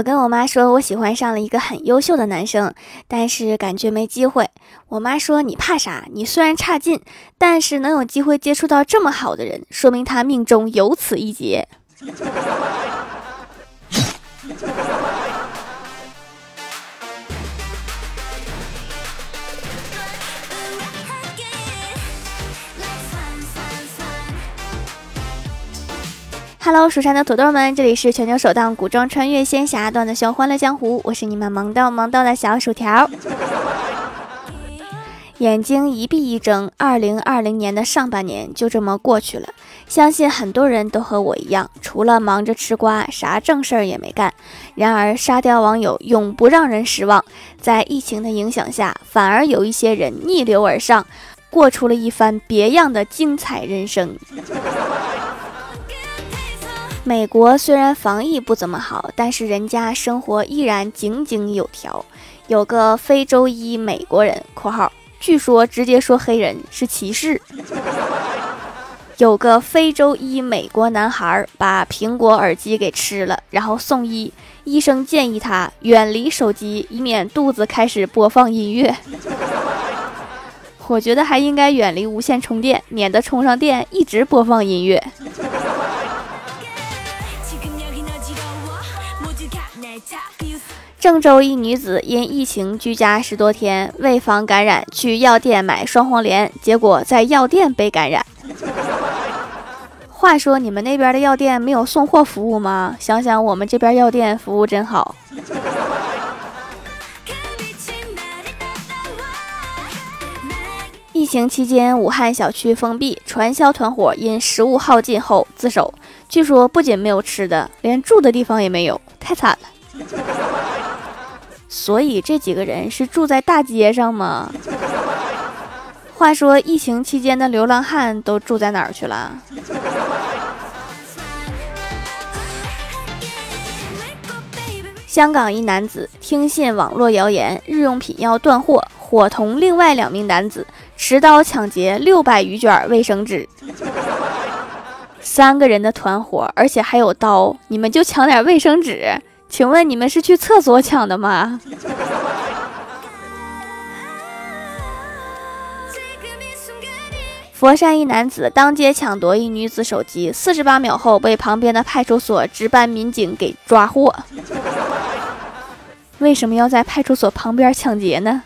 我跟我妈说，我喜欢上了一个很优秀的男生，但是感觉没机会。我妈说：“你怕啥？你虽然差劲，但是能有机会接触到这么好的人，说明他命中有此一劫。”哈喽，蜀山的土豆们，这里是全球首档古装穿越仙侠段子秀《欢乐江湖》，我是你们萌逗萌逗的小薯条。眼睛一闭一睁，二零二零年的上半年就这么过去了。相信很多人都和我一样，除了忙着吃瓜，啥正事儿也没干。然而，沙雕网友永不让人失望，在疫情的影响下，反而有一些人逆流而上，过出了一番别样的精彩人生。美国虽然防疫不怎么好，但是人家生活依然井井有条。有个非洲裔美国人（括号）据说直接说黑人是歧视。有个非洲裔美国男孩把苹果耳机给吃了，然后送医，医生建议他远离手机，以免肚子开始播放音乐。我觉得还应该远离无线充电，免得充上电一直播放音乐。郑州一女子因疫情居家十多天，为防感染，去药店买双黄连，结果在药店被感染。话说你们那边的药店没有送货服务吗？想想我们这边药店服务真好。疫情期间，武汉小区封闭，传销团伙因食物耗尽后自首，据说不仅没有吃的，连住的地方也没有，太惨了。所以这几个人是住在大街上吗？话说疫情期间的流浪汉都住在哪儿去了？香港一男子听信网络谣言，日用品要断货，伙同另外两名男子持刀抢劫六百余卷卫生纸。三个人的团伙，而且还有刀，你们就抢点卫生纸？请问你们是去厕所抢的吗？佛山一男子当街抢夺一女子手机，四十八秒后被旁边的派出所值班民警给抓获。为什么要在派出所旁边抢劫呢？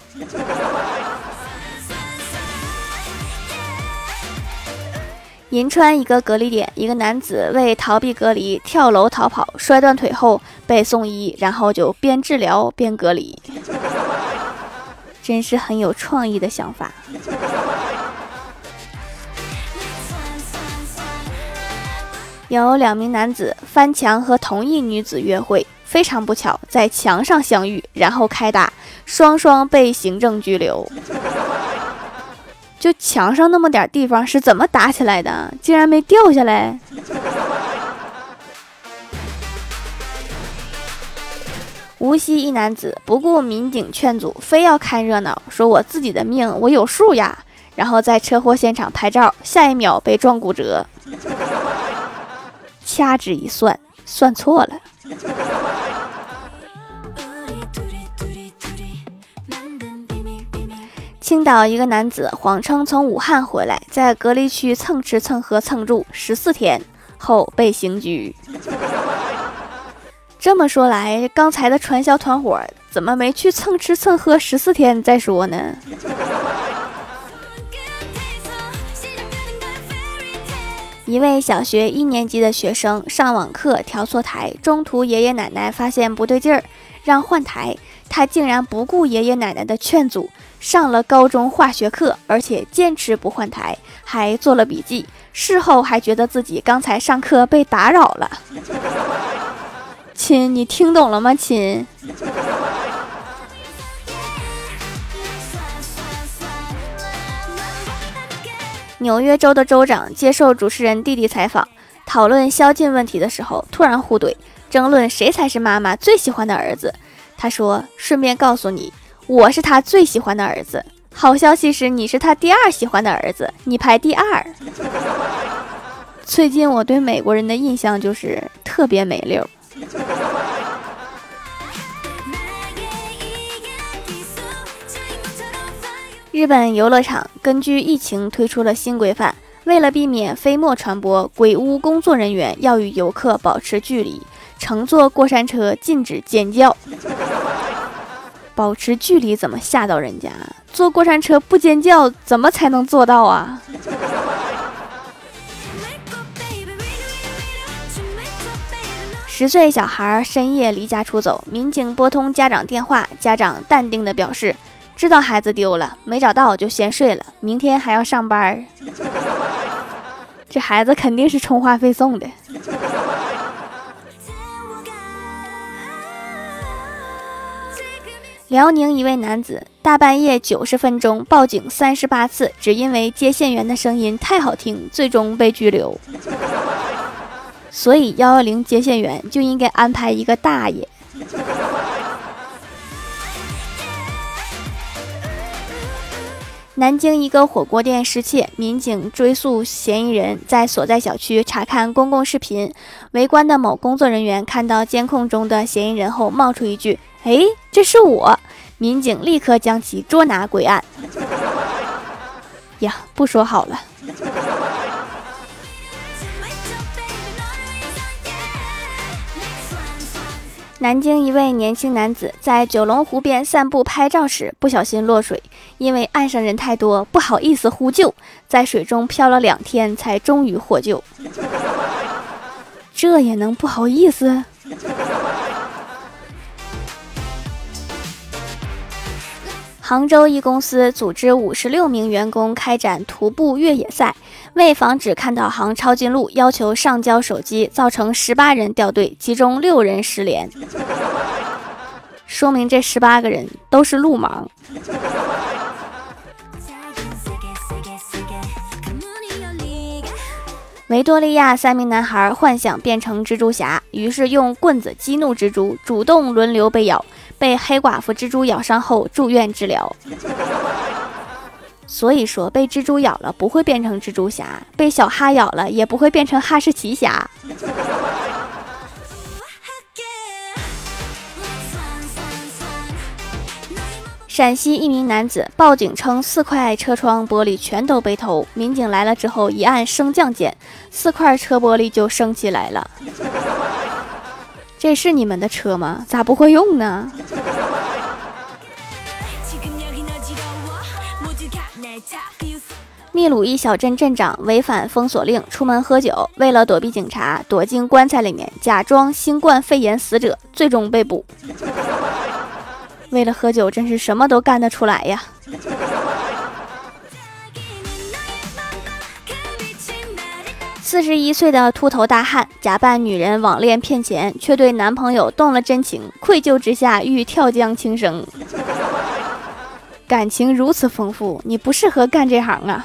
银川一个隔离点，一个男子为逃避隔离跳楼逃跑，摔断腿后被送医，然后就边治疗边隔离，真是很有创意的想法。有两名男子翻墙和同一女子约会，非常不巧在墙上相遇，然后开打，双双被行政拘留。就墙上那么点地方是怎么打起来的？竟然没掉下来！无锡一男子不顾民警劝阻，非要看热闹，说我自己的命我有数呀。然后在车祸现场拍照，下一秒被撞骨折。掐指一算，算错了。青岛一个男子谎称从武汉回来，在隔离区蹭吃蹭喝蹭住十四天后被刑拘。这么说来，刚才的传销团伙怎么没去蹭吃蹭喝十四天再说呢？一位小学一年级的学生上网课调错台，中途爷爷奶奶发现不对劲儿，让换台，他竟然不顾爷爷奶奶的劝阻。上了高中化学课，而且坚持不换台，还做了笔记。事后还觉得自己刚才上课被打扰了。亲，你听懂了吗？亲。纽约州的州长接受主持人弟弟采访，讨论宵禁问题的时候，突然互怼，争论谁才是妈妈最喜欢的儿子。他说：“顺便告诉你。”我是他最喜欢的儿子。好消息是，你是他第二喜欢的儿子，你排第二。最近我对美国人的印象就是特别没溜。日本游乐场根据疫情推出了新规范为了避免飞沫传播鬼屋工作人员要与游客保持距离乘坐过山车禁止尖叫 保持距离怎么吓到人家？坐过山车不尖叫怎么才能做到啊？十岁小孩深夜离家出走，民警拨通家长电话，家长淡定地表示，知道孩子丢了，没找到就先睡了，明天还要上班。这孩子肯定是充话费送的。辽宁一位男子大半夜九十分钟报警三十八次，只因为接线员的声音太好听，最终被拘留。所以幺幺零接线员就应该安排一个大爷。南京一个火锅店失窃，民警追诉嫌疑人，在所在小区查看公共视频，围观的某工作人员看到监控中的嫌疑人后，冒出一句：“哎，这是我！”民警立刻将其捉拿归案。呀，不说好了。南京一位年轻男子在九龙湖边散步拍照时，不小心落水，因为岸上人太多，不好意思呼救，在水中漂了两天，才终于获救。这也能不好意思？杭州一公司组织五十六名员工开展徒步越野赛，为防止看导航抄近路，要求上交手机，造成十八人掉队，其中六人失联，说明这十八个人都是路盲。维多利亚三名男孩幻想变成蜘蛛侠，于是用棍子激怒蜘蛛，主动轮流被咬。被黑寡妇蜘蛛咬伤后住院治疗，所以说被蜘蛛咬了不会变成蜘蛛侠，被小哈咬了也不会变成哈士奇侠。陕西一名男子报警称四块车窗玻璃全都被偷，民警来了之后一按升降键，四块车玻璃就升起来了。这是你们的车吗？咋不会用呢？秘鲁一小镇镇长违反封锁令出门喝酒，为了躲避警察，躲进棺材里面假装新冠肺炎死者，最终被捕。为了喝酒，真是什么都干得出来呀！四十一岁的秃头大汉假扮女人网恋骗钱，却对男朋友动了真情，愧疚之下欲跳江轻生。感情如此丰富，你不适合干这行啊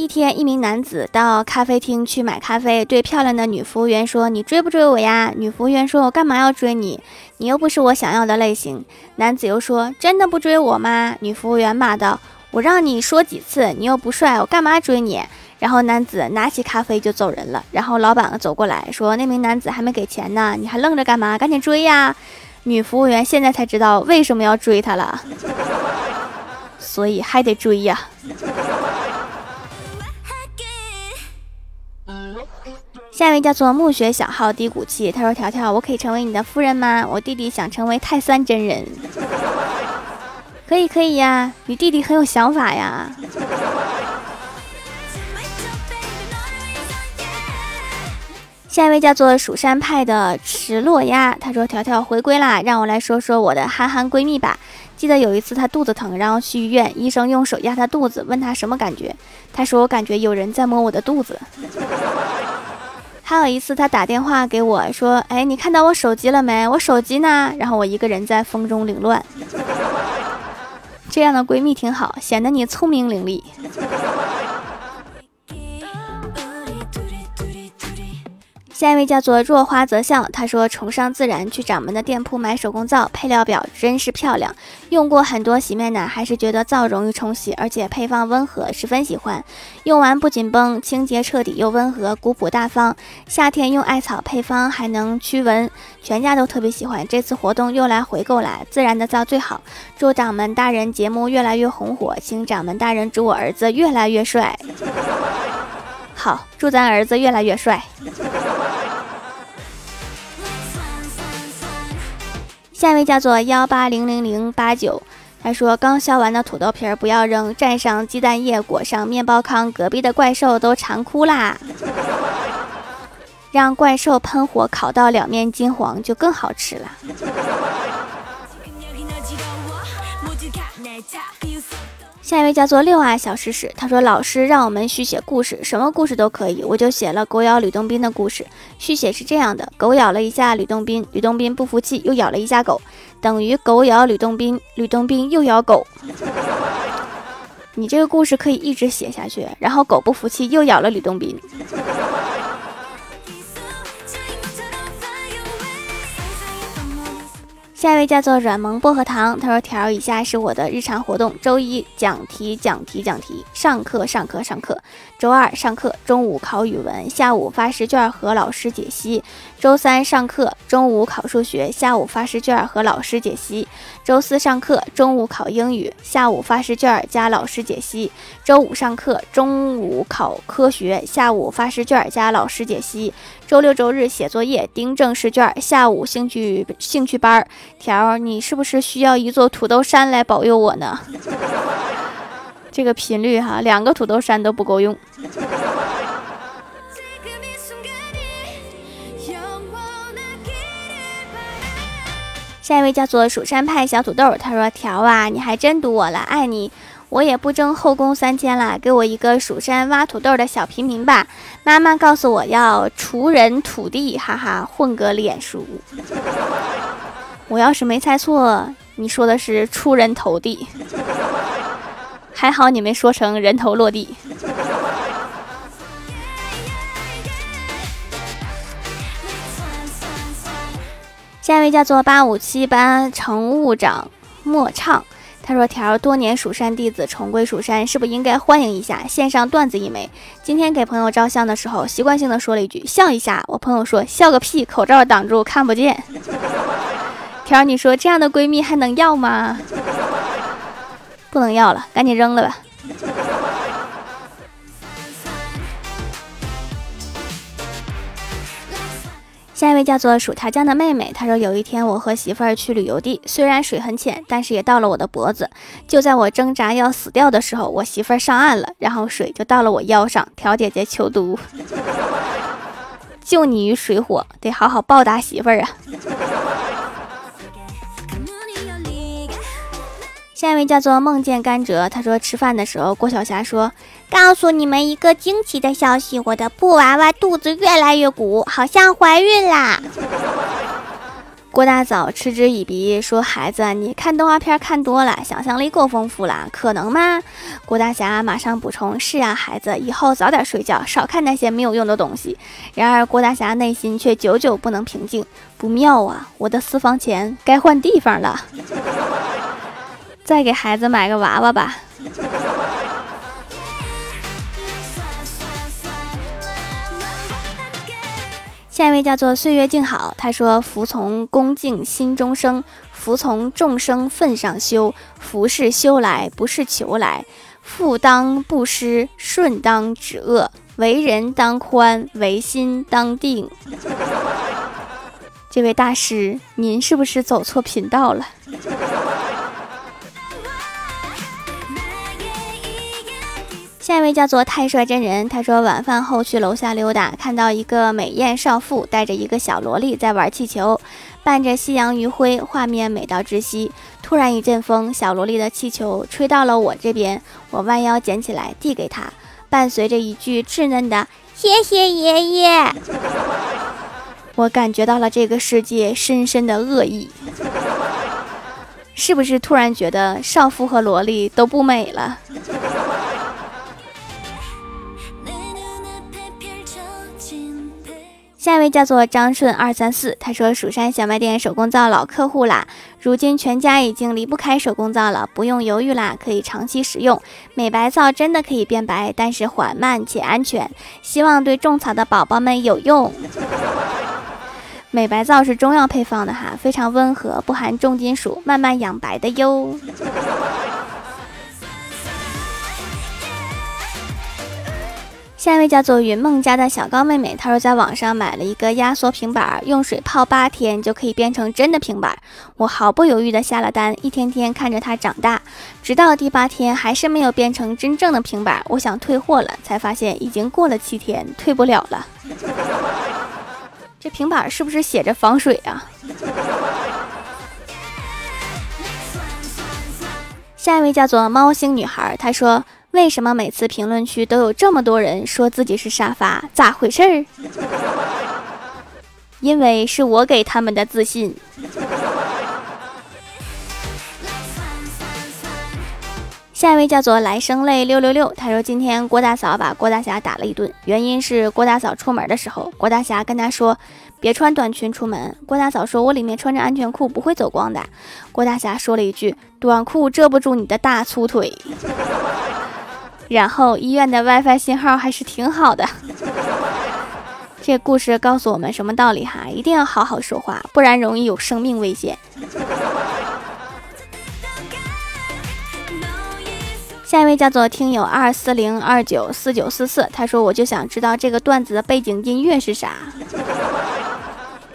一天，一名男子到咖啡厅去买咖啡，对漂亮的女服务员说：“你追不追我呀？”女服务员说：“我干嘛要追你？你又不是我想要的类型。”男子又说：“真的不追我吗？”女服务员骂道：“我让你说几次，你又不帅，我干嘛追你？”然后男子拿起咖啡就走人了。然后老板走过来说：“那名男子还没给钱呢，你还愣着干嘛？赶紧追呀！”女服务员现在才知道为什么要追他了，所以还得追呀。下一位叫做暮雪小号低谷期，他说：“条条，我可以成为你的夫人吗？我弟弟想成为泰酸真人。”可以，可以呀，你弟弟很有想法呀。下一位叫做蜀山派的池落鸭，他说：“条条回归啦，让我来说说我的憨憨闺蜜吧。记得有一次她肚子疼，然后去医院，医生用手压她肚子，问她什么感觉，她说我感觉有人在摸我的肚子。” 还有一次，他打电话给我说：“哎，你看到我手机了没？我手机呢？”然后我一个人在风中凌乱。这样的闺蜜挺好，显得你聪明伶俐。下一位叫做若花则笑，他说崇尚自然，去掌门的店铺买手工皂，配料表真是漂亮。用过很多洗面奶，还是觉得皂容易冲洗，而且配方温和，十分喜欢。用完不紧绷，清洁彻底又温和，古朴大方。夏天用艾草配方还能驱蚊，全家都特别喜欢。这次活动又来回购啦，自然的皂最好。祝掌门大人节目越来越红火，请掌门大人祝我儿子越来越帅。好，祝咱儿子越来越帅。下一位叫做幺八零零零八九，他说刚削完的土豆皮儿不要扔，蘸上鸡蛋液，裹上面包糠，隔壁的怪兽都馋哭啦！让怪兽喷火烤到两面金黄，就更好吃了。下一位叫做六啊小诗诗，他说老师让我们续写故事，什么故事都可以，我就写了狗咬吕洞宾的故事。续写是这样的：狗咬了一下吕洞宾，吕洞宾不服气，又咬了一下狗，等于狗咬吕洞宾，吕洞宾又咬狗。你这个故事可以一直写下去，然后狗不服气，又咬了吕洞宾。下一位叫做软萌薄荷糖，他说：“条以下是我的日常活动：周一讲题讲题讲题，上课上课上课；周二上课，中午考语文，下午发试卷和老师解析；周三上课，中午考数学，下午发试卷和老师解析；周四上课，中午考英语，下午发试卷加老师解析；周五上课，中午考科学，下午发试卷加老师解析；周六周日写作业，订正试卷，下午兴趣兴趣班儿。”条，你是不是需要一座土豆山来保佑我呢？这个频率哈，两个土豆山都不够用。下一位叫做蜀山派小土豆，他说：“条啊，你还真读我了，爱你。我也不争后宫三千了，给我一个蜀山挖土豆的小平民吧。妈妈告诉我要锄人土地，哈哈，混个脸熟。” 我要是没猜错，你说的是出人头地，还好你没说成人头落地。下一位叫做八五七班乘务长莫畅，他说：“条多年蜀山弟子重归蜀山，是不是应该欢迎一下？献上段子一枚。今天给朋友照相的时候，习惯性的说了一句笑一下，我朋友说笑个屁，口罩挡住看不见。”条，你说这样的闺蜜还能要吗？不能要了，赶紧扔了吧。下一位叫做薯条酱的妹妹，她说有一天我和媳妇儿去旅游地，虽然水很浅，但是也到了我的脖子。就在我挣扎要死掉的时候，我媳妇儿上岸了，然后水就到了我腰上。条姐姐求读，救你于水火，得好好报答媳妇儿啊。下一位叫做梦见甘蔗，他说吃饭的时候，郭晓霞说：“告诉你们一个惊奇的消息，我的布娃娃肚子越来越鼓，好像怀孕啦。”郭大嫂嗤之以鼻说：“孩子，你看动画片看多了，想象力够丰富了，可能吗？”郭大侠马上补充：“是啊，孩子，以后早点睡觉，少看那些没有用的东西。”然而郭大侠内心却久久不能平静，不妙啊！我的私房钱该换地方了。再给孩子买个娃娃吧。下一位叫做岁月静好，他说：“服从恭敬心中生，服从众生份上修。福是修来，不是求来。富当不施，顺当止恶。为人当宽，为心当定。”这位大师，您是不是走错频道了？下一位叫做太帅真人，他说晚饭后去楼下溜达，看到一个美艳少妇带着一个小萝莉在玩气球，伴着夕阳余晖，画面美到窒息。突然一阵风，小萝莉的气球吹到了我这边，我弯腰捡起来递给她，伴随着一句稚嫩的“谢谢爷爷”，我感觉到了这个世界深深的恶意。是不是突然觉得少妇和萝莉都不美了？下一位叫做张顺二三四，他说蜀山小卖店手工皂老客户啦，如今全家已经离不开手工皂了，不用犹豫啦，可以长期使用。美白皂真的可以变白，但是缓慢且安全，希望对种草的宝宝们有用。美白皂是中药配方的哈，非常温和，不含重金属，慢慢养白的哟。下一位叫做云梦家的小高妹妹，她说在网上买了一个压缩平板，用水泡八天就可以变成真的平板。我毫不犹豫的下了单，一天天看着它长大，直到第八天还是没有变成真正的平板。我想退货了，才发现已经过了七天，退不了了。这平板是不是写着防水啊？下一位叫做猫星女孩，她说。为什么每次评论区都有这么多人说自己是沙发？咋回事儿？因为是我给他们的自信。下一位叫做来生泪六六六，他说今天郭大嫂把郭大侠打了一顿，原因是郭大嫂出门的时候，郭大侠跟他说别穿短裙出门。郭大嫂说：“我里面穿着安全裤，不会走光的。”郭大侠说了一句：“短裤遮不住你的大粗腿。”然后医院的 WiFi 信号还是挺好的。这故事告诉我们什么道理哈？一定要好好说话，不然容易有生命危险。下一位叫做听友二四零二九四九四四，他说我就想知道这个段子的背景音乐是啥。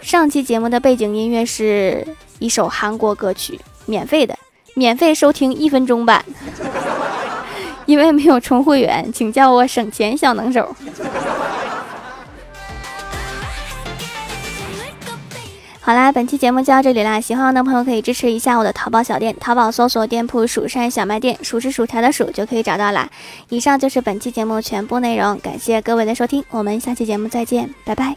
上期节目的背景音乐是一首韩国歌曲，免费的，免费收听一分钟版。因为没有充会员，请叫我省钱小能手。好啦，本期节目就到这里啦！喜欢我的朋友可以支持一下我的淘宝小店，淘宝搜索店铺“蜀山小卖店”，数是薯条的数就可以找到啦。以上就是本期节目全部内容，感谢各位的收听，我们下期节目再见，拜拜。